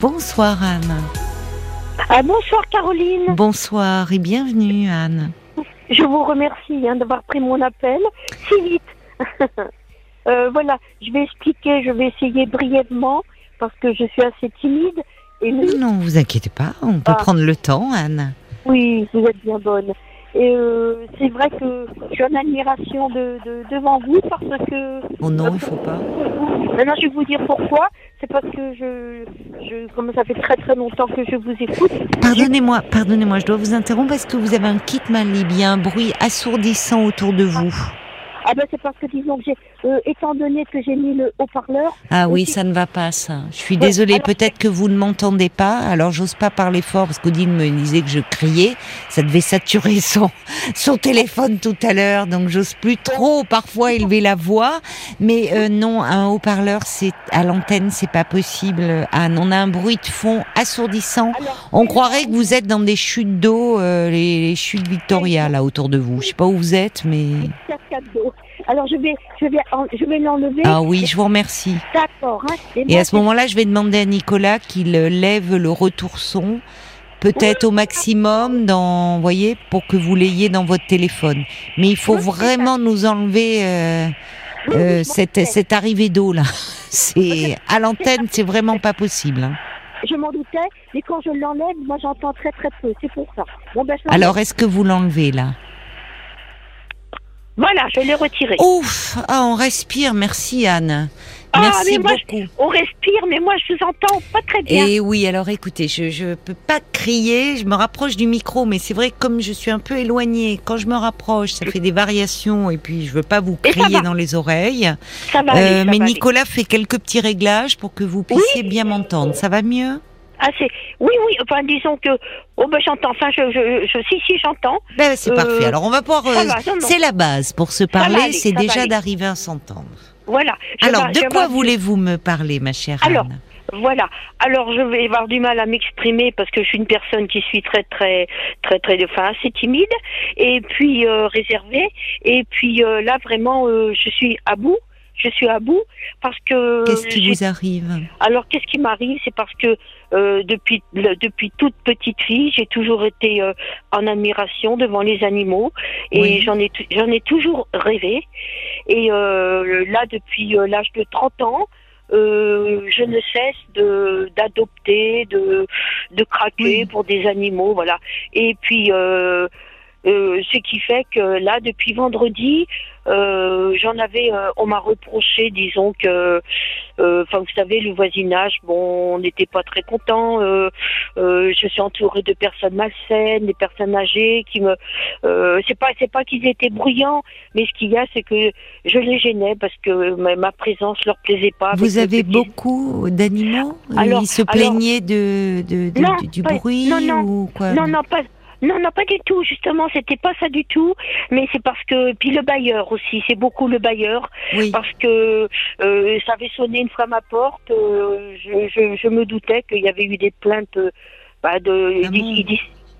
Bonsoir Anne. Ah, bonsoir Caroline. Bonsoir et bienvenue Anne. Je vous remercie hein, d'avoir pris mon appel si vite. Euh, voilà, je vais expliquer, je vais essayer brièvement parce que je suis assez timide. Et Non, vous inquiétez pas, on peut Ah. prendre le temps Anne. Oui, vous êtes bien bonne. Et euh, c'est vrai que je suis en admiration de, de- devant vous parce que. Oh non, il faut pas. Maintenant, je vais vous dire pourquoi. C'est parce que je, je, comme ça fait très très longtemps que je vous écoute. Pardonnez-moi, pardonnez-moi, je dois vous interrompre parce que vous avez un kit mal libre, il y a un bruit assourdissant autour de vous? Ah ben c'est parce que disons que j'ai, euh, étant donné que j'ai mis le haut-parleur, Ah oui, Aussi- ça ne va pas ça. Je suis Ouais, désolée, alors- peut-être que vous ne m'entendez pas, alors j'ose pas parler fort parce qu'Odile me disait que je criais, ça devait saturer son, son téléphone tout à l'heure, donc j'ose plus trop parfois élever la voix, mais euh, non, un haut-parleur, c'est à l'antenne, c'est pas possible, Anne. On a un bruit de fond assourdissant. alors On croirait que vous êtes dans des chutes d'eau, euh, les, les chutes Victoria là autour de vous. Je sais pas où vous êtes, mais cascade d'eau. Alors je vais, je vais, je vais l'enlever. ah oui, je vous remercie. D'accord. Hein. Et à ce moment-là, je vais demander à Nicolas qu'il euh, lève le retour son, peut-être au maximum, dans, voyez, pour que vous l'ayez dans votre téléphone. Mais il faut Oui, vraiment nous enlever euh, Oui, euh, cette, arrivée d'eau là. C'est à l'antenne, c'est vraiment pas possible. hein. Je m'en doutais, mais quand je l'enlève, moi j'entends très très peu. C'est pour ça. Bon ben. Alors, est-ce que vous l'enlevez là? Voilà, je l'ai retiré. Ouf, ah, on respire. Merci Anne. Ah, Merci mais moi, beaucoup. On respire, mais moi je vous entends pas très bien. Et oui, alors écoutez, je je peux pas crier, je me rapproche du micro, mais c'est vrai que comme je suis un peu éloignée, quand je me rapproche, ça fait des variations, et puis je veux pas vous crier dans les oreilles. ça va Euh, aller. ça mais va aller. Nicolas fait quelques petits réglages pour que vous puissiez bien m'entendre. Ça va mieux? Ah c'est, oui oui. Enfin disons que, oh ben j'entends. Enfin je, je, je si si j'entends. Ben, C'est Euh, parfait. Alors on va pouvoir. euh, va, non, non. c'est la base pour se parler, c'est déjà d'arriver à s'entendre. Voilà. Je Alors, de quoi voulez-vous me parler, ma chère Alors, Anne? Voilà. Alors je vais avoir du mal à m'exprimer parce que je suis une personne qui suis très très très très enfin assez timide et puis euh, réservée et puis euh, là vraiment euh, je suis à bout. Je suis à bout parce que Qu'est-ce qui vous arrive alors qu'est-ce qui m'arrive? C'est parce que euh, depuis le- depuis toute petite fille, j'ai toujours été euh, en admiration devant les animaux et Oui. j'en ai j'en ai toujours rêvé. Et euh, là depuis l'âge de 30 ans, je ne cesse de d'adopter, de de craquer Oui. pour des animaux, voilà. Et puis euh, ce qui fait que là depuis vendredi, euh, j'en avais, euh, on m'a reproché, disons que euh, Enfin, vous savez, le voisinage, bon, on n'était pas très content. Euh, euh, je suis entourée de personnes malsaines, des personnes âgées qui me. Euh, c'est pas, c'est pas qu'ils étaient bruyants, mais ce qu'il y a, c'est que je les gênais parce que ma, ma présence leur plaisait pas. Vous avez beaucoup d'animaux? Alors- Ils se alors- plaignaient de, de, de- Non, du- du pas- bruit non, non. ou quoi? Non, non, pas. Non, non, pas du tout. Justement, c'était pas ça du tout. Mais c'est parce que puis le bailleur aussi. C'est beaucoup le bailleur Oui. parce que euh, ça avait sonné une fois à ma porte. euh, je, je, je me doutais qu'il y avait eu des plaintes euh, bah, de, Ah bon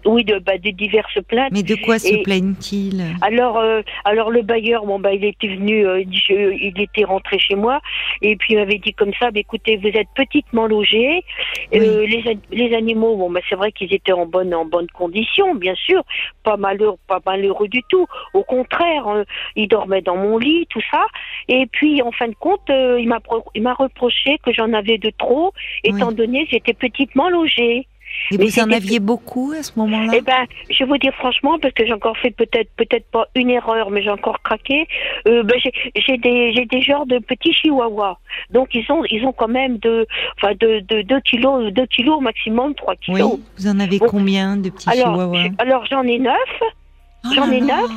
oui, de, bah, de diverses plaintes. Mais de quoi se Et- plaignent-ils? Alors, euh, alors le bailleur, bon bah il était venu, euh, je- il était rentré chez moi et puis il m'avait dit comme ça, bah, écoutez, vous êtes petitement logés, euh, les, les animaux, bon bah c'est vrai qu'ils étaient en bonne en bonne condition, bien sûr, pas malheureux, pas malheureux du tout. Au contraire, euh, ils dormaient dans mon lit, tout ça. Et puis en fin de compte, euh, il m'a il m'a reproché que j'en avais de trop, étant Oui. donné j'étais petitement logée. Et mais vous en aviez beaucoup à ce moment-là? Eh ben, je vais vous dire franchement, parce que j'ai encore fait peut-être peut-être pas une erreur, mais j'ai encore craqué. Euh, ben, j'ai des j'ai des genres de petits chihuahuas. Donc ils ont ils ont quand même de enfin de de 2 kilos 2 kilos au maximum 3 Oui. kilos. Vous en avez Bon. combien de petits Alors chihuahuas? alors j'en ai neuf. Oh j'en ai neuf.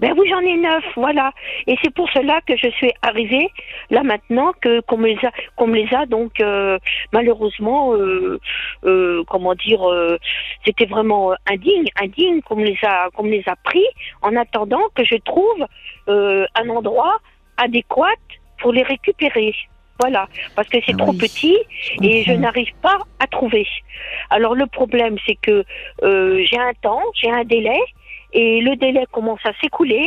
Ben oui, j'en ai neuf, voilà. Et c'est pour cela que je suis arrivée là maintenant que qu'on me les a qu'on me les a donc euh, malheureusement euh, euh, comment dire euh, c'était vraiment euh, indigne indigne qu'on me les a qu'on me les a pris en attendant que je trouve euh, un endroit adéquat pour les récupérer. Voilà, parce que c'est Ah trop oui, petit et je n'arrive pas à trouver. Alors le problème, c'est que euh, j'ai un temps, j'ai un délai, et le délai commence à s'écouler,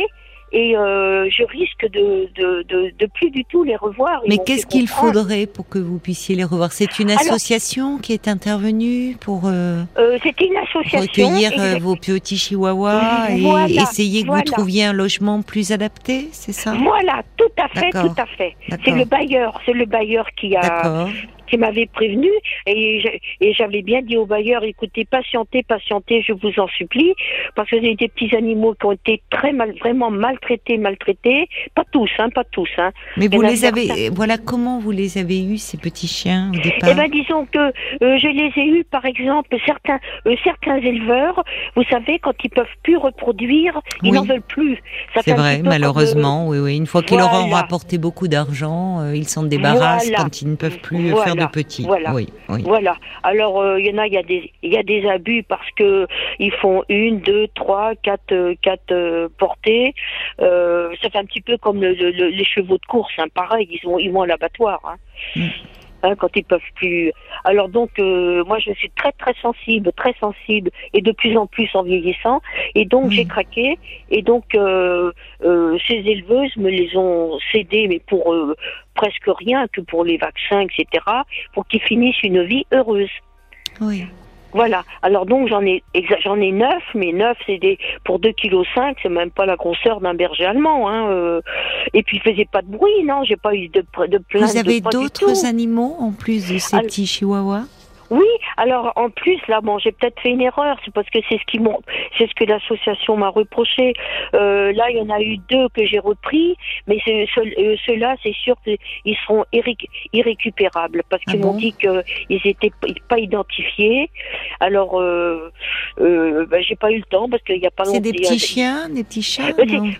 et euh, je risque de, de, de, de plus du tout les revoir. Mais qu'est-ce qu'il faudrait pour que vous puissiez les revoir? C'est une Alors- association qui est intervenue pour euh, Euh, C'était une association. recueillir exact- vos petits chihuahuas et Voilà, essayer que voilà. vous trouviez un logement plus adapté, c'est ça? Voilà, tout à fait, tout à fait. C'est le bailleur, c'est le bailleur qui a D'accord. Qui m'avait prévenu et j'avais bien dit au bailleur écoutez patientez patientez je vous en supplie parce que j'ai des petits animaux qui ont été très mal vraiment maltraités maltraités pas tous hein pas tous hein Mais vous les avez, certains. voilà comment vous les avez eus ces petits chiens au Eh départ ben disons que euh, je les ai eus par exemple certains euh, certains éleveurs vous savez quand ils peuvent plus reproduire ils Oui. n'en veulent plus C'est vrai, euh, malheureusement, oui, oui. Une fois qu'ils leur ont rapporté beaucoup d'argent, euh, ils s'en débarrassent Voilà. quand ils ne peuvent plus Voilà. faire de petits. Voilà. Oui, oui. Voilà. Alors euh, il y en a, il y a des, il y a des abus parce que ils font une, deux, trois, quatre, euh, quatre euh, portées. Euh, ça fait un petit peu comme le- le- le- les chevaux de course, hein, pareil. Ils vont, ils vont à l'abattoir. Hein. Mm. Hein, quand ils peuvent plus. Alors donc, euh, moi, je suis très très sensible, très sensible, et de plus en plus en vieillissant. Et donc, j'ai craqué. Et donc, euh, euh, ces éleveuses me les ont cédées, mais pour euh, presque rien, que pour les vaccins, etc., pour qu'ils finissent une vie heureuse. oui. Voilà. Alors donc j'en ai j'en ai neuf, mais neuf c'est des pour 2 kg cinq, c'est même pas la grosseur d'un berger allemand. Hein, euh. Et puis il faisait pas de bruit, non, j'ai pas eu de de plainte. Vous avez d'autres animaux en plus de ces Alors- petits chihuahuas? Oui, alors en plus là, bon, j'ai peut-être fait une erreur, c'est parce que c'est ce qui m'ont, c'est ce que l'association m'a reproché. Euh, là, il y en a eu deux que j'ai repris, mais euh, ceux-là, c'est sûr qu'ils seront irré- irrécupérables parce Ah qu'ils bon m'ont dit qu'ils étaient p- pas identifiés. Alors, euh, euh, ben, j'ai pas eu le temps parce qu'il y a pas longtemps. C'est des petits chiens, des petits chats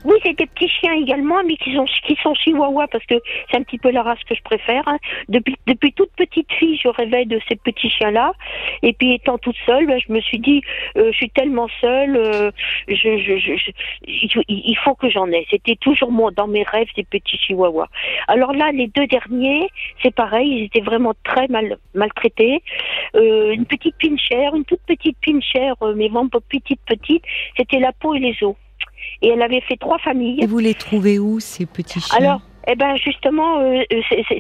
oui, c'est des petits chiens également, mais qui sont, qui sont chihuahuas parce que c'est un petit peu la race que je préfère. hein. Depuis, depuis toute petite fille, je rêvais de ces petits chiens-là. Et puis étant toute seule, ben, je me suis dit, je suis tellement seule, euh, je, je, je, je- il, faut que j'en ai. C'était toujours dans mes rêves ces petits chihuahuas. Alors là, les deux derniers, c'est pareil, ils étaient vraiment très mal maltraités. Euh, une petite pinchère, une toute petite pinchère, euh, mais vraiment petite petite, c'était la peau et les os. Et elle avait fait trois familles. Et vous les trouvez où ces petits chiens? Alors, eh ben justement, euh,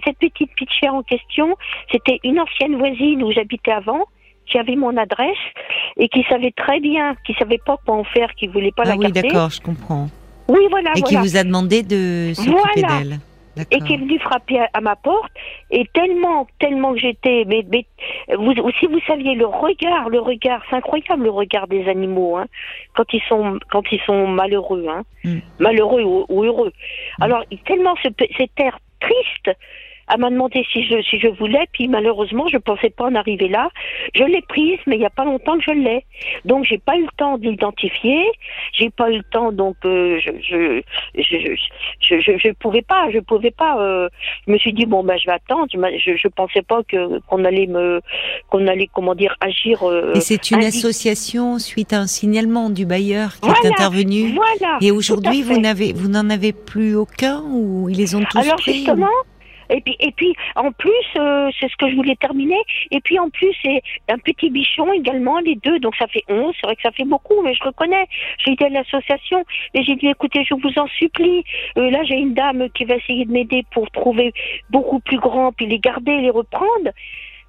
cette petite pitchère en question, c'était une ancienne voisine où j'habitais avant, qui avait mon adresse et qui savait très bien, qui savait pas quoi en faire, qui voulait pas Ah la oui, garder. d'accord, je comprends. Oui, voilà, Et qui vous a demandé de s'occuper Voilà. d'elle. Et qui est venu frapper à, à ma porte. Et tellement, tellement que j'étais, mais, mais vous, si vous saviez le regard, le regard, c'est incroyable le regard des animaux, hein, quand ils sont, quand ils sont malheureux, hein, Mm. malheureux ou, ou heureux. Alors, il- tellement ce, cet air triste. Elle m'a demandé si je, si je voulais, puis malheureusement, je pensais pas en arriver là. Je l'ai prise, mais il y a pas longtemps que je l'ai. Donc, j'ai pas eu le temps de l'identifier. J'ai pas eu le temps, donc euh, je, je, je, je, je, je, je pouvais pas, je pouvais pas. euh, je me suis dit bon ben je vais attendre. Je, je, pensais pas que qu'on allait me, qu'on allait comment dire agir. euh, Et c'est une association suite à un signalement du bailleur qui est intervenu. Voilà. Et aujourd'hui, vous n'avez, vous n'en avez plus aucun ou ils les ont tous Alors pris justement. Et puis, et puis, en plus, euh, c'est ce que je voulais terminer. Et puis, en plus, c'est un petit bichon également, les deux. Donc, ça fait 11. C'est vrai que ça fait beaucoup, mais je reconnais. J'ai été à l'association, mais j'ai dit, écoutez, je vous en supplie. Euh, là, j'ai une dame qui va essayer de m'aider pour trouver beaucoup plus grand, puis les garder, les reprendre.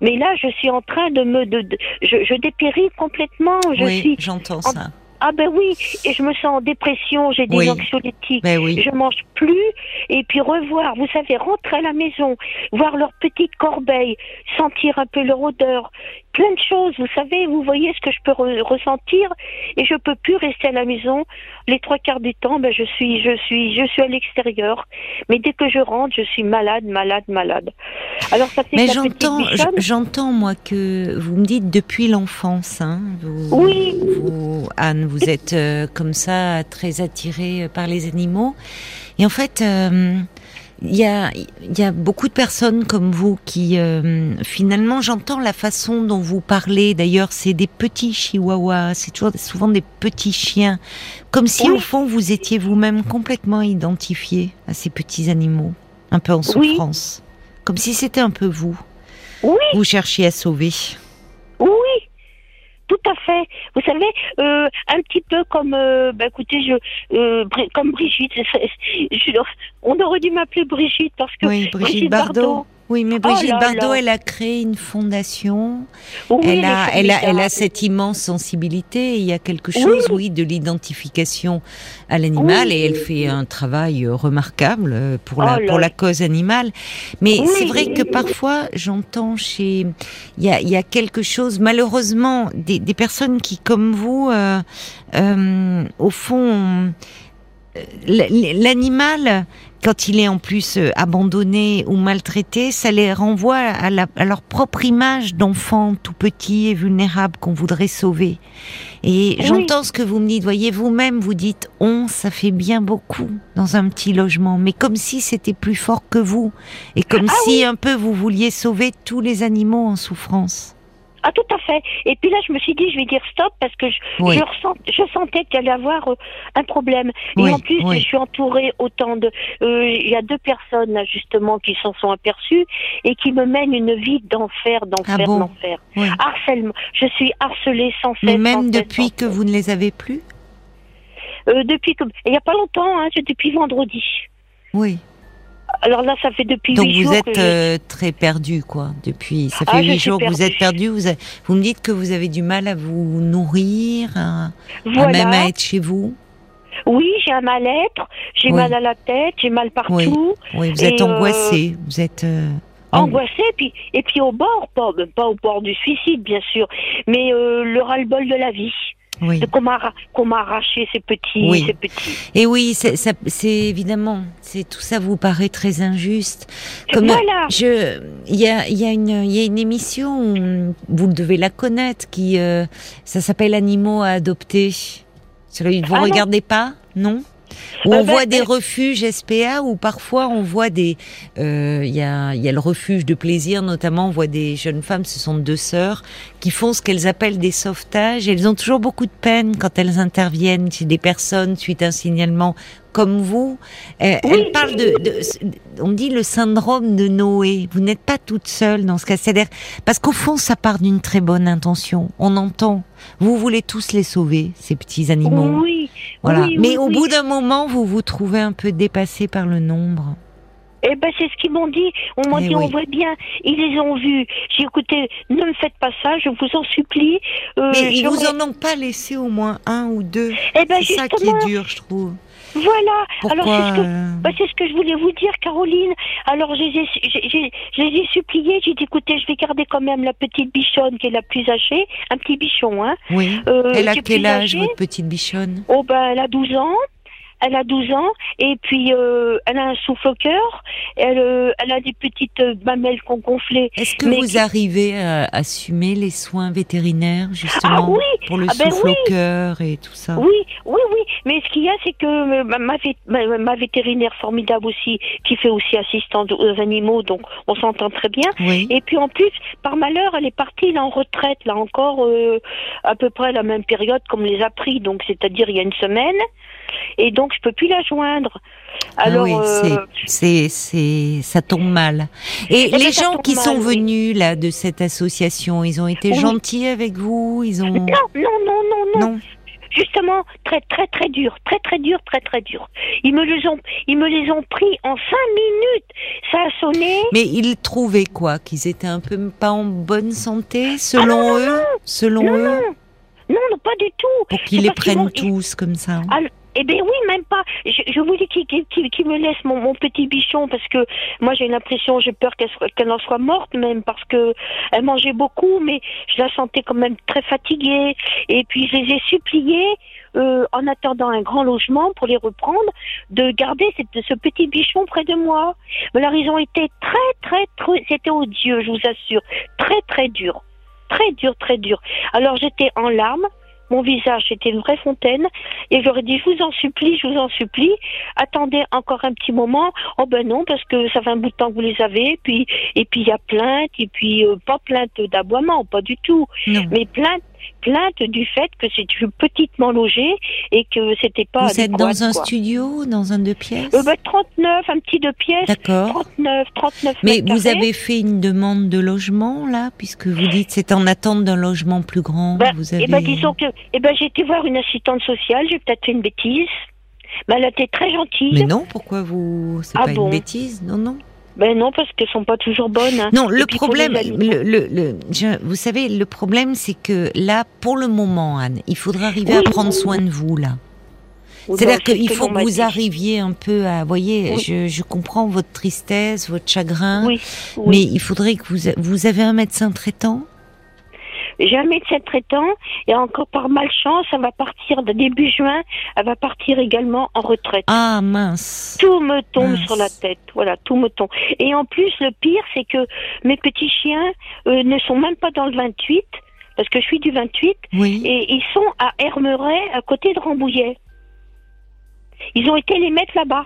Mais là, je suis en train de me, de, de- je, je dépéris complètement. Je oui, j'entends ça. Ah ben oui, et je me sens en dépression. J'ai des Oui. anxiolytiques Ben oui. je mange plus et puis revoir, vous savez, rentrer à la maison, voir leur petite corbeille, sentir un peu leur odeur, plein de choses, vous savez, vous voyez ce que je peux re- ressentir et je peux plus rester à la maison les trois quarts du temps, ben je suis je suis je suis à l'extérieur, mais dès que je rentre, je suis malade, malade, malade. Alors ça fait Mais j'entends, j'entends moi que vous me dites depuis l'enfance. Hein, vous, Oui. vous, Anne, vous êtes euh, comme ça très attirée par les animaux. Et en fait, euh, il y a, il y a beaucoup de personnes comme vous qui, euh, finalement, j'entends la façon dont vous parlez. D'ailleurs, c'est des petits chihuahuas, c'est toujours souvent des petits chiens, comme si Oui. au fond vous étiez vous-même complètement identifié à ces petits animaux, un peu en Oui. souffrance, comme si c'était un peu vous. Oui. Vous cherchiez à sauver. Fait. Vous savez, euh, un petit peu comme, euh, bah, écoutez, je, euh, comme Brigitte. Je- on aurait dû m'appeler Brigitte parce que Oui, Brigitte, Bardot. Oui, mais Brigitte là Bardot, là. elle a créé une fondation. oui, elle, a, elle, a, elle a cette immense sensibilité. Il y a quelque chose, oui, de l'identification à l'animal Oui. et elle fait un travail euh, remarquable euh, pour la, Oh pour la cause animale. Mais c'est vrai que parfois, j'entends chez, il y a, y a quelque chose, malheureusement, des, des personnes qui, comme vous, euh, euh, au fond, l'animal, quand il est en plus euh, abandonné ou maltraité, ça les renvoie à, la- à leur propre image d'enfant tout petit et vulnérable qu'on voudrait sauver. Et Oui. j'entends ce que vous me dites. Voyez, vous-même, vous dites on, ça fait bien beaucoup dans un petit logement, mais comme si c'était plus fort que vous, et comme Ah si un peu vous vouliez sauver tous les animaux en souffrance. Ah, tout à fait. Et puis là, je me suis dit, je vais dire stop parce que je, Oui. je, ressens, je sentais qu'il allait avoir euh, un problème. Et Oui, en plus, oui. je suis entourée autant de. euh, Il y a deux personnes là justement qui s'en sont aperçues et qui me mènent une vie d'enfer, d'enfer, Ah bon? d'enfer. Harcèlement. Je suis harcelée sans cesse. Mais même depuis sans que vous ne les avez plus? Euh, depuis que. Il n'y a pas longtemps, hein, c'est depuis vendredi. Oui. Alors là, ça fait depuis Donc huit vous jours que êtes je- euh, très perdu, quoi. Depuis, ça fait Ah, huit jours que vous êtes perdu. Vous, avez- vous me dites que vous avez du mal à vous nourrir, à, même à être chez vous. Oui, j'ai un mal-être, j'ai Oui. mal à la tête, j'ai mal partout. Oui, vous Et, êtes euh, angoissé. Vous êtes euh, ang- angoissée, puis et puis au bord, pas, pas au bord du suicide bien sûr, mais euh, le ras-le-bol de la vie, Oui. de qu'on m'a arraché ces petits, Oui. ces petits. Et oui, c'est évidemment, c'est tout ça vous paraît très injuste. Comme Voilà. je, il y a, il y a une, il y a une émission, vous devez la connaître, qui, euh, ça s'appelle Animaux à adopter. Celui- Vous Ah regardez pas, non? Où Euh, on voit des ben- refuges SPA, où parfois on voit des, euh, il y a, il y a le refuge de plaisir, notamment on voit des jeunes femmes, ce sont deux sœurs, qui font ce qu'elles appellent des sauvetages. Elles ont toujours beaucoup de peine quand elles interviennent chez des personnes suite à un signalement comme vous. Euh, Oui. Elles parlent de, de- on dit le syndrome de Noé. Vous n'êtes pas toute seule dans ce cas. C'est-à-dire, parce qu'au fond, ça part d'une très bonne intention. On entend. Vous voulez tous les sauver, ces petits animaux. Oui, Voilà. oui, Mais au bout d'un moment, vous vous trouvez un peu dépassé par le nombre. Eh ben c'est ce qu'ils m'ont dit. On m'a Eh dit, oui. on voit bien, ils les ont vus. J'ai écouté, ne me faites pas ça, je vous en supplie. Euh, Mais ils vous en ont pas laissé au moins un ou deux. Eh ben C'est ça qui est dur, je trouve. voilà. Pourquoi Alors c'est ce que Bah, c'est ce que je voulais vous dire, Caroline. Alors, je les ai, j'ai- j'ai- je les ai suppliés. J'ai dit, écoutez, je vais garder quand même la petite bichonne qui est la plus âgée. Un petit bichon, hein. Oui. Euh, Elle a quel âge, âgée. votre petite bichonne? Oh, ben, elle a 12 ans. Elle a 12 ans. Et puis, euh, elle a un souffle au cœur. Elle, euh, elle a des petites euh, mamelles qu'on gonflait. Est-ce que vous qui- arrivez à assumer les soins vétérinaires, justement, Ah oui pour le Ah ben souffle oui. au cœur et tout ça? Oui, oui, oui. Mais ce qu'il y a, c'est que euh, ma, ma, vé- ma- ma vétérinaire formidable aussi, qui fait aussi assistante aux animaux, donc on s'entend très bien. Oui. Et puis en plus, par malheur, elle est partie là en retraite, là encore euh, à peu près la même période comme les a pris, donc c'est-à-dire il y a une semaine. Et donc je peux plus la joindre. Alors ah oui, euh, c'est, c'est, ça tombe mal. Et ben, les gens qui mal, sont venus là de cette association, ils ont été Oui. gentils avec vous, ils ont non, non, non, non, non, non. Justement, très, très, très dur, très, très dur, très, très dur. Ils me les ont, ils me les ont pris en cinq minutes. Ça a sonné. Mais ils trouvaient quoi? Qu'ils étaient un peu pas en bonne santé, selon Ah non, non, eux, selon Non, eux, non, non, pas du tout. pour qu'ils les prennent tous comme ça. Ah, Eh bien oui, même pas. Je, je voulais qu'il qu'il- me laisse mon, mon petit bichon parce que moi j'ai l'impression, j'ai peur qu'elle qu'elle en soit morte même parce que elle mangeait beaucoup, mais je la sentais quand même très fatiguée. Et puis je les ai suppliés, euh, en attendant un grand logement pour les reprendre, de garder ce petit bichon près de moi. Mais alors ils ont été très très très, c'était odieux, je vous assure, très très dur, très dur, très dur. Alors j'étais en larmes. Mon visage était une vraie fontaine. Et j'aurais dit, je vous en supplie, je vous en supplie, attendez encore un petit moment. Oh ben non, parce que ça fait un bout de temps que vous les avez. Et puis, et puis il y a plainte, et puis euh, pas plainte d'aboiement, pas du tout, Non. mais plainte, plainte du fait que c'est petitement logé et que c'était pas. Vous êtes dans un studio, dans un deux pièces euh, bah, 39, un petit deux pièces. D'accord. 39, 39 Mais vous avez fait une demande de logement là, puisque vous dites c'est en attente d'un logement plus grand. Bah, vous Eh avez... ben, disons que, eh ben, j'ai été voir une assistante sociale, j'ai peut-être fait une bêtise. Mais elle était très gentille. Mais non, pourquoi vous C'est Ah pas bon une bêtise, non, non. Ben non, parce qu'elles sont pas toujours bonnes. hein. Non, le problème, le, le, le- je- vous savez, le problème, c'est que là, pour le moment, Anne, il faudra arriver à Oui. prendre soin de vous là. C'est-à-dire ce qu'il faut que vous arriviez un peu à, voyez, je, je comprends votre tristesse, votre chagrin, mais il faudrait que vous, vous avez un médecin traitant. J'ai un médecin traitant et encore par malchance, elle va partir de début juin, elle va partir également en retraite. Ah mince. Tout me tombe Mince. sur la tête, voilà, tout me tombe. Et en plus, le pire, c'est que mes petits chiens euh, ne sont même pas dans le 28, parce que je suis du 28, Oui. et ils sont à Hermeret, à côté de Rambouillet. Ils ont été les mettre là-bas.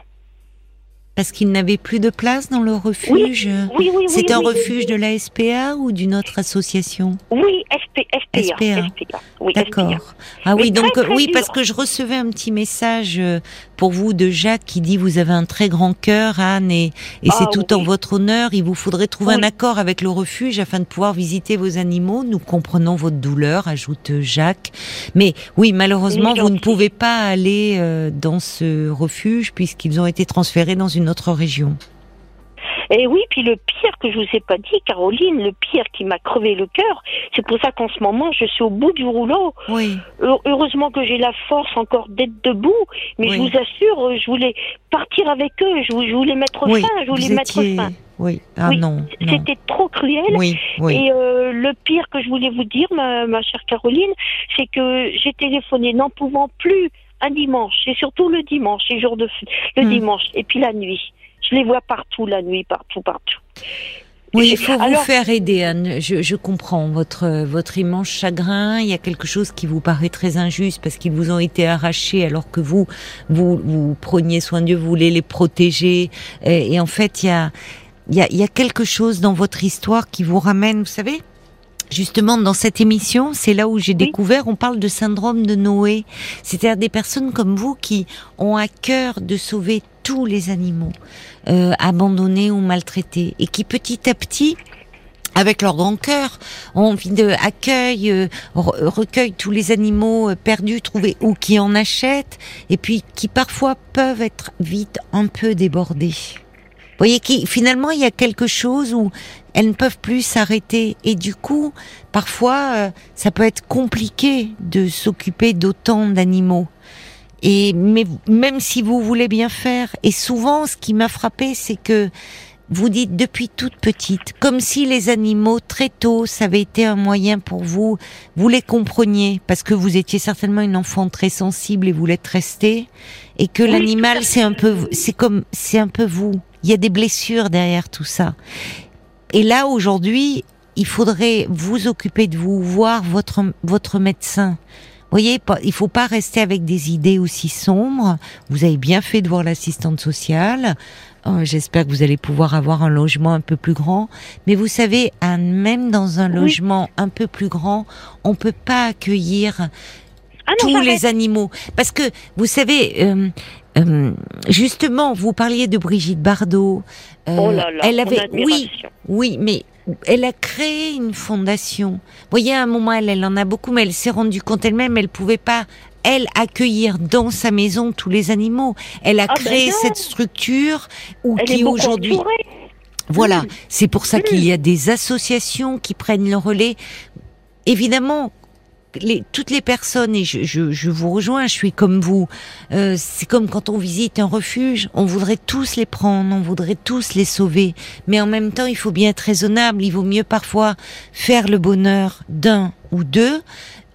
Parce qu'il n'avait plus de place dans le refuge. Oui, oui, oui. C'est un oui. refuge de la SPA ou d'une autre association? Oui, SP, SPA. SPA. SPA. D'accord. Ah Mais oui, donc très, très oui, dur. parce que je recevais un petit message euh, pour vous de Jacques qui dit vous avez un très grand cœur, Anne, et, et c'est Ah tout en votre honneur. Il vous faudrait trouver un accord avec le refuge afin de pouvoir visiter vos animaux. Nous comprenons votre douleur, ajoute Jacques. Mais oui, malheureusement, vous ne pouvez pas aller euh, dans ce refuge puisqu'ils ont été transférés dans une autre région. Et oui, puis le pire que je vous ai pas dit, Caroline, le pire qui m'a crevé le cœur, c'est pour ça qu'en ce moment, je suis au bout du rouleau. Oui. Heu- Heureusement que j'ai la force encore d'être debout, mais Oui. je vous assure, je voulais partir avec eux, je, vou- je voulais mettre Oui, fin, je voulais mettre étiez... fin. Oui. Ah Oui, non, non. C'était trop cruel. Oui, oui. Et euh, le pire que je voulais vous dire, ma, ma chère Caroline, c'est que j'ai téléphoné n'en pouvant plus un dimanche, et surtout le dimanche, les jours de le Hmm. dimanche, et puis la nuit. Je les vois partout la nuit, partout, partout. Oui, il faut vous faire aider, Anne. Je, je comprends votre votre immense chagrin. Il y a quelque chose qui vous paraît très injuste parce qu'ils vous ont été arrachés alors que vous vous vous preniez soin d'eux, vous voulez les protéger. Et, et en fait, il y a il y a il y a quelque chose dans votre histoire qui vous ramène, vous savez. Justement, dans cette émission, c'est là où j'ai découvert, on parle de syndrome de Noé. C'est-à-dire des personnes comme vous qui ont à cœur de sauver tous les animaux euh, abandonnés ou maltraités et qui petit à petit avec leur grand cœur, ont envie de euh, re- recueillent tous les animaux euh, perdus, trouvés ou qui en achètent, et puis qui parfois peuvent être vite un peu débordés. Vous voyez, qui, finalement, il y a quelque chose où elles ne peuvent plus s'arrêter, et du coup, parfois, euh, ça peut être compliqué de s'occuper d'autant d'animaux. Et mais même si vous voulez bien faire, et souvent, ce qui m'a frappé, c'est que vous dites depuis toute petite, comme si les animaux très tôt, ça avait été un moyen pour vous, vous les compreniez, parce que vous étiez certainement une enfant très sensible et vous l'êtes resté, et que Oui, l'animal c'est un peu, c'est comme, c'est un peu vous. Il y a des blessures derrière tout ça. Et là aujourd'hui, il faudrait vous occuper de vous, voir votre votre médecin. Vous voyez, il faut pas rester avec des idées aussi sombres. Vous avez bien fait de voir l'assistante sociale. Euh, J'espère que vous allez pouvoir avoir un logement un peu plus grand. Mais vous savez, même dans un Oui. logement un peu plus grand, on peut pas accueillir Ah non, tous les animaux. Parce que, vous savez, euh, euh, justement, vous parliez de Brigitte Bardot. Euh, Oh là là, elle avait, oui, oui, mais elle a créé une fondation. Vous voyez, à un moment, elle, elle en a beaucoup, mais elle s'est rendue compte elle-même, elle pouvait pas, elle, accueillir dans sa maison tous les animaux. Elle a Ah ben créé cette structure où Elle qui aujourd'hui, voilà, Mm. c'est pour ça qu'il y a des associations qui prennent le relais. Évidemment, toutes les personnes, et je, je, je vous rejoins, je suis comme vous, euh, c'est comme quand on visite un refuge, on voudrait tous les prendre, on voudrait tous les sauver, mais en même temps, il faut bien être raisonnable, il vaut mieux parfois faire le bonheur d'un ou deux,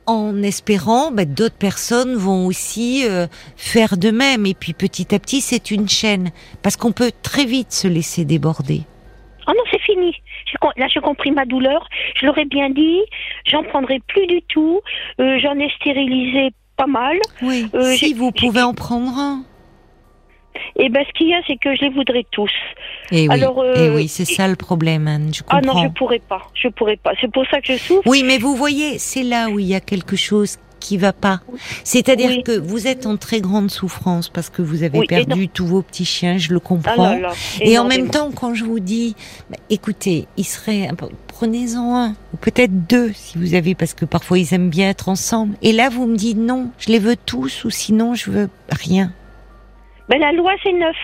en espérant bah, d'autres personnes vont aussi euh, faire de même, et puis petit à petit, c'est une chaîne, parce qu'on peut très vite se laisser déborder. Oh non, c'est fini. Là, j'ai compris ma douleur. Je l'aurais bien dit. J'en prendrai plus du tout. Euh, J'en ai stérilisé pas mal. Oui. Euh, si vous pouvez en prendre un. Et ben, ce qu'il y a, c'est que je les voudrais tous. Et oui, Alors, euh, eh oui c'est ça le problème, Anne. Je comprends. Ah non, je pourrais pas. Je pourrais pas. C'est pour ça que je souffre. Oui, mais vous voyez, c'est là où il y a quelque chose qui va pas. C'est-à-dire Oui. que vous êtes en très grande souffrance parce que vous avez Oui, perdu tous vos petits chiens, je le Ah comprends. là là, Et en même temps, quand je vous dis, bah, écoutez, il serait, prenez-en un, ou peut-être deux si vous avez, parce que parfois ils aiment bien être ensemble. Et là, vous me dites non, je les veux tous, ou sinon je veux rien. Ben, la loi, c'est neuf.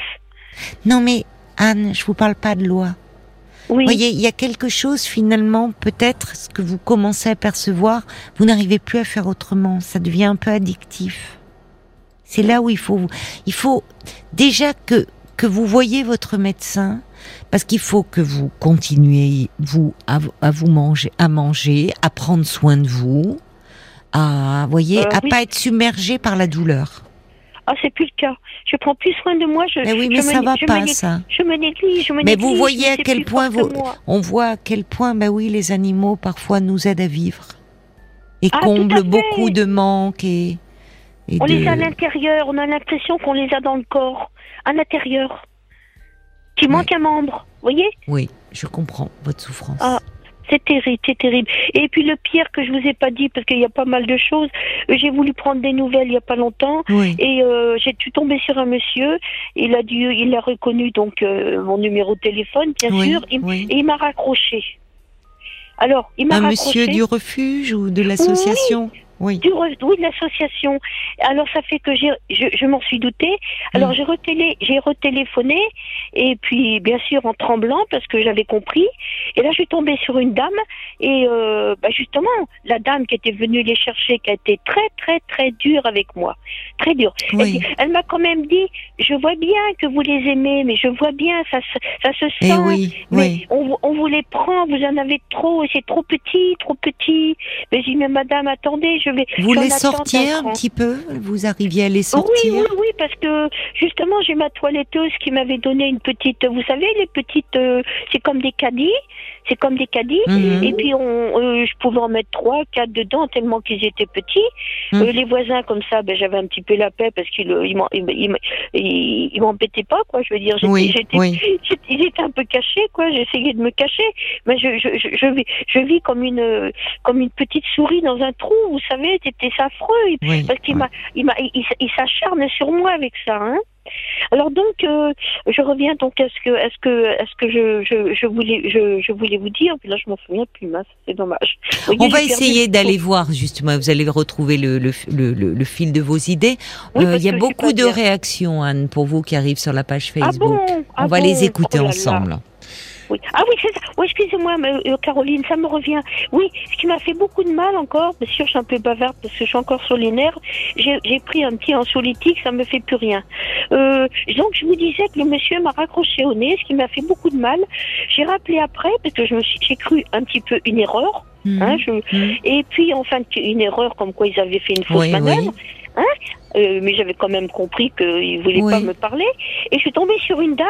Non mais Anne, je vous parle pas de loi. Oui. Vous voyez, il y a quelque chose finalement, peut-être, ce que vous commencez à percevoir, vous n'arrivez plus à faire autrement. Ça devient un peu addictif. C'est là où il faut, il faut déjà que que vous voyez votre médecin, parce qu'il faut que vous continuez vous à, vous- à vous manger, à manger, à prendre soin de vous, à voyez, Euh, à oui. pas être submergé par la douleur. Ah, c'est plus le cas. Je prends plus soin de moi. Je, Mais oui, mais me ça né- va je me pas ça. Je me néglige, je me Mais néglige. vous voyez à quel point vous, on voit à quel point, bah oui, les animaux parfois nous aident à vivre et Ah, comblent beaucoup de manques et, et On de- les a à l'intérieur. On a l'impression qu'on les a dans le corps, à l'intérieur. Qui manque un membre. Voyez? Oui, je comprends votre souffrance. Ah. C'est terrible, c'est terrible. Et puis le pire que je vous ai pas dit, parce qu'il y a pas mal de choses, j'ai voulu prendre des nouvelles il y a pas longtemps. Oui. Et euh, j'ai suis tombée sur un monsieur. Il a dû, il a reconnu donc euh, mon numéro de téléphone, bien oui, sûr. Il- oui. Et il m'a raccroché. Alors, il m'a Un raccroché. monsieur du refuge ou de l'association? Oui. Du re- oui, de l'association. Alors ça fait que j'ai, je, je m'en suis doutée. Alors j'ai retélé, j'ai retéléphoné et puis bien sûr en tremblant parce que j'avais compris. Et là je suis tombée sur une dame et euh, bah, justement la dame qui était venue les chercher, qui a été très très très dure avec moi, très dure. Elle, Oui. m'a quand même dit, je vois bien que vous les aimez, mais je vois bien ça, se- ça se sent. Eh oui, Mais oui. on, vous- on vous les prend, vous en avez trop, c'est trop petit, trop petit. Mais j'ai dit, mais madame, attendez, je vais. Vous les sortiez un petit peu Vous arriviez à les Oui, sortir oui, oui, parce que justement, j'ai ma toiletteuse qui m'avait donné une petite, vous savez, les petites, euh, c'est comme des caddies, c'est comme des caddies, Mhm. et puis on, euh, je pouvais en mettre trois, quatre dedans tellement qu'ils étaient petits. Mhm. Euh, les voisins comme ça, ben j'avais un petit peu la paix parce qu'ils, ils m'embêtaient pas, quoi. Je veux dire, j'étais, Oui, oui. ils étaient un peu cachés, quoi. J'essayais de me cacher, mais je, je, je, je vis, je vis comme une, comme une petite souris dans un trou. Vous savez, c'était affreux. Oui, Parce qu'il m'a, il m'a, il, il s'acharne sur moi avec ça, hein. Alors donc, euh, je reviens donc à ce que, à ce que, à ce que je, je, je voulais, je, je voulais vous dire. Puis là, je m'en souviens plus, mince, c'est dommage. Voyez, On va essayer le d'aller voir justement. Vous allez retrouver le, le, le, le- le fil de vos idées. Oui, Euh, Il y a beaucoup de bien. réactions, Anne, pour vous qui arrivent sur la page Ah Facebook. bon? Ah On va bon? les écouter Oh là là. Oui. Ah oui, c'est ça. Oui, excusez-moi, euh, Caroline, ça me revient. Oui, ce qui m'a fait beaucoup de mal encore, bien sûr, je suis un peu bavarde parce que je suis encore sur les nerfs. J'ai pris un petit anxiolytique, ça me fait plus rien. Euh, donc, je vous disais que le monsieur m'a raccroché au nez, ce qui m'a fait beaucoup de mal. J'ai rappelé après parce que je me suis, j'ai cru un petit peu une erreur. Mhm. Hein, je- Mhm. et puis, enfin, une erreur comme quoi ils avaient fait une fausse Oui, manœuvre. oui. Euh, mais j'avais quand même compris qu'ils voulaient Oui. pas me parler. Et je suis tombée sur une dame.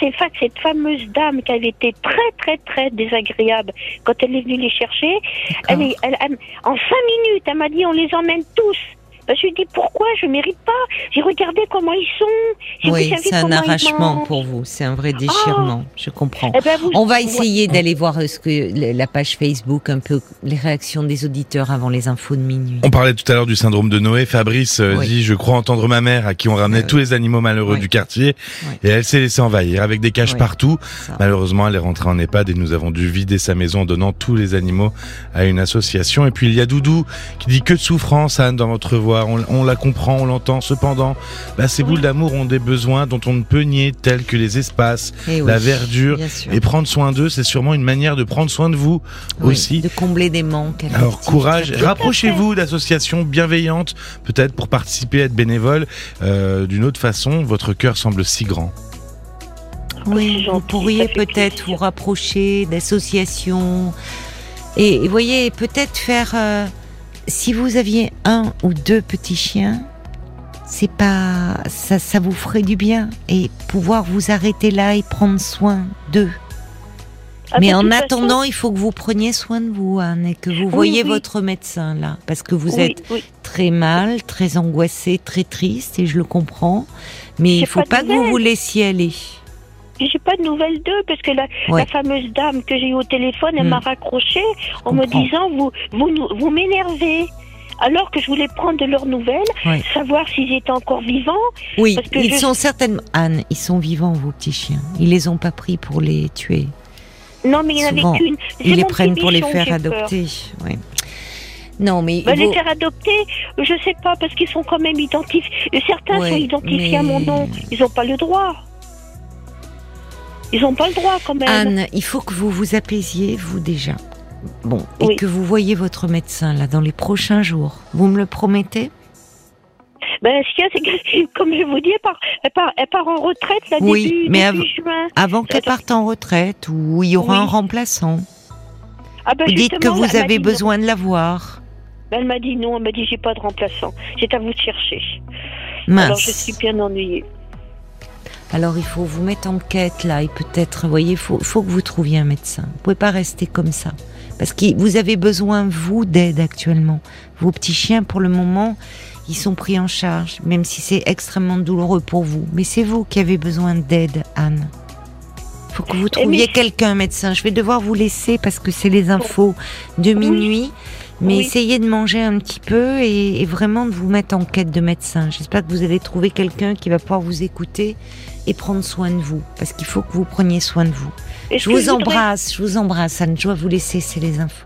c'est fait cette fameuse dame qui avait été très très très désagréable quand elle est venue les chercher. Elle- en cinq minutes, elle m'a dit on les emmène tous. Ben, je lui ai dit pourquoi? Je mérite pas. J'ai regardé comment ils sont. Oui, c'est un arrachement pour vous. C'est un vrai déchirement. Je comprends. Eh ben, vous- On va essayer d'aller voir euh, ce que la page Facebook, un peu les réactions des auditeurs avant les infos de minuit. On parlait tout à l'heure du syndrome de Noé. Fabrice euh, Oui. dit, je crois entendre ma mère à qui on ramenait Euh, tous les animaux malheureux oui. du quartier. Oui. Et elle s'est laissée envahir avec des caches Oui. partout. Ça. Malheureusement, elle est rentrée en EHPAD et nous avons dû vider sa maison en donnant tous les animaux à une association. Et puis il y a Doudou qui dit que de souffrance, Anne, dans votre voix. On, on la comprend, on l'entend. Cependant, bah, ces Oui. boules d'amour ont des besoins dont on ne peut nier, tels que les espaces, Eh oui, la verdure. Et prendre soin d'eux, c'est sûrement une manière de prendre soin de vous Oui, aussi. De combler des manques. Alors courage, à rapprochez-vous d'associations bienveillantes, peut-être pour participer, être bénévole. Euh, D'une autre façon, votre cœur semble si grand. Oui, vous gentil, pourriez ça fait peut-être vous rapprocher d'associations. Et, et voyez, peut-être faire. euh, si vous aviez un ou deux petits chiens, c'est pas. Ça, ça vous ferait du bien. Et pouvoir vous arrêter là et prendre soin d'eux. Ah, Mais en attendant, il faut que vous preniez soin de vous, Anne, et que vous voyez oui. votre médecin là, parce que vous êtes très mal, très angoissé, très triste, et je le comprends. Mais il faut pas que vous vous laissiez aller. J'ai pas de nouvelles d'eux parce que la, Ouais. la fameuse dame que j'ai eu au téléphone, elle m'a raccroché en me disant vous vous vous m'énervez. Alors que je voulais prendre de leurs nouvelles, Ouais. savoir s'ils étaient encore vivants. Oui, Parce que ils je- sont certainement. Anne, ils sont vivants, vos petits chiens. Ils les ont pas pris pour les tuer. Non, mais il n'y en avait qu'une. Ils les prennent pour les faire adopter. Ouais. Non, mais Bah, les faire adopter, je sais pas, parce qu'ils sont quand même identifiés. Certains Ouais, sont identifiés à mon nom. Ils n'ont pas le droit. Ils n'ont pas le droit quand même. Anne, il faut que vous vous apaisiez, vous déjà. Bon, et Oui. que vous voyez votre médecin là dans les prochains jours. Vous me le promettez? Ben, ce qu'il y a, c'est que, comme je vous dis, elle part, elle part, elle part en retraite là, Oui, début, mais début av- juin. Avant qu'elle parte en retraite ou il y aura Oui. un remplaçant. Ah ben, Vous dites que vous avez non. besoin de la voir. Ben, elle m'a dit non, elle m'a dit j'ai pas de remplaçant. C'est à vous de chercher. Alors Mince. je suis bien ennuyée. Alors il faut vous mettre en quête là et peut-être, vous voyez, il faut, faut que vous trouviez un médecin. Vous pouvez pas rester comme ça. Parce que vous avez besoin, vous, d'aide actuellement. Vos petits chiens, pour le moment, ils sont pris en charge, même si c'est extrêmement douloureux pour vous. Mais c'est vous qui avez besoin d'aide, Anne. Il faut que vous trouviez mais- quelqu'un, un médecin. Je vais devoir vous laisser parce que c'est les infos de minuit. Mais Oui. essayez de manger un petit peu et, et vraiment de vous mettre en quête de médecin. J'espère que vous allez trouver quelqu'un qui va pouvoir vous écouter et prendre soin de vous. Parce qu'il faut que vous preniez soin de vous. Je vous embrasse, je vous embrasse, Anne. Je dois vous laisser, c'est les infos.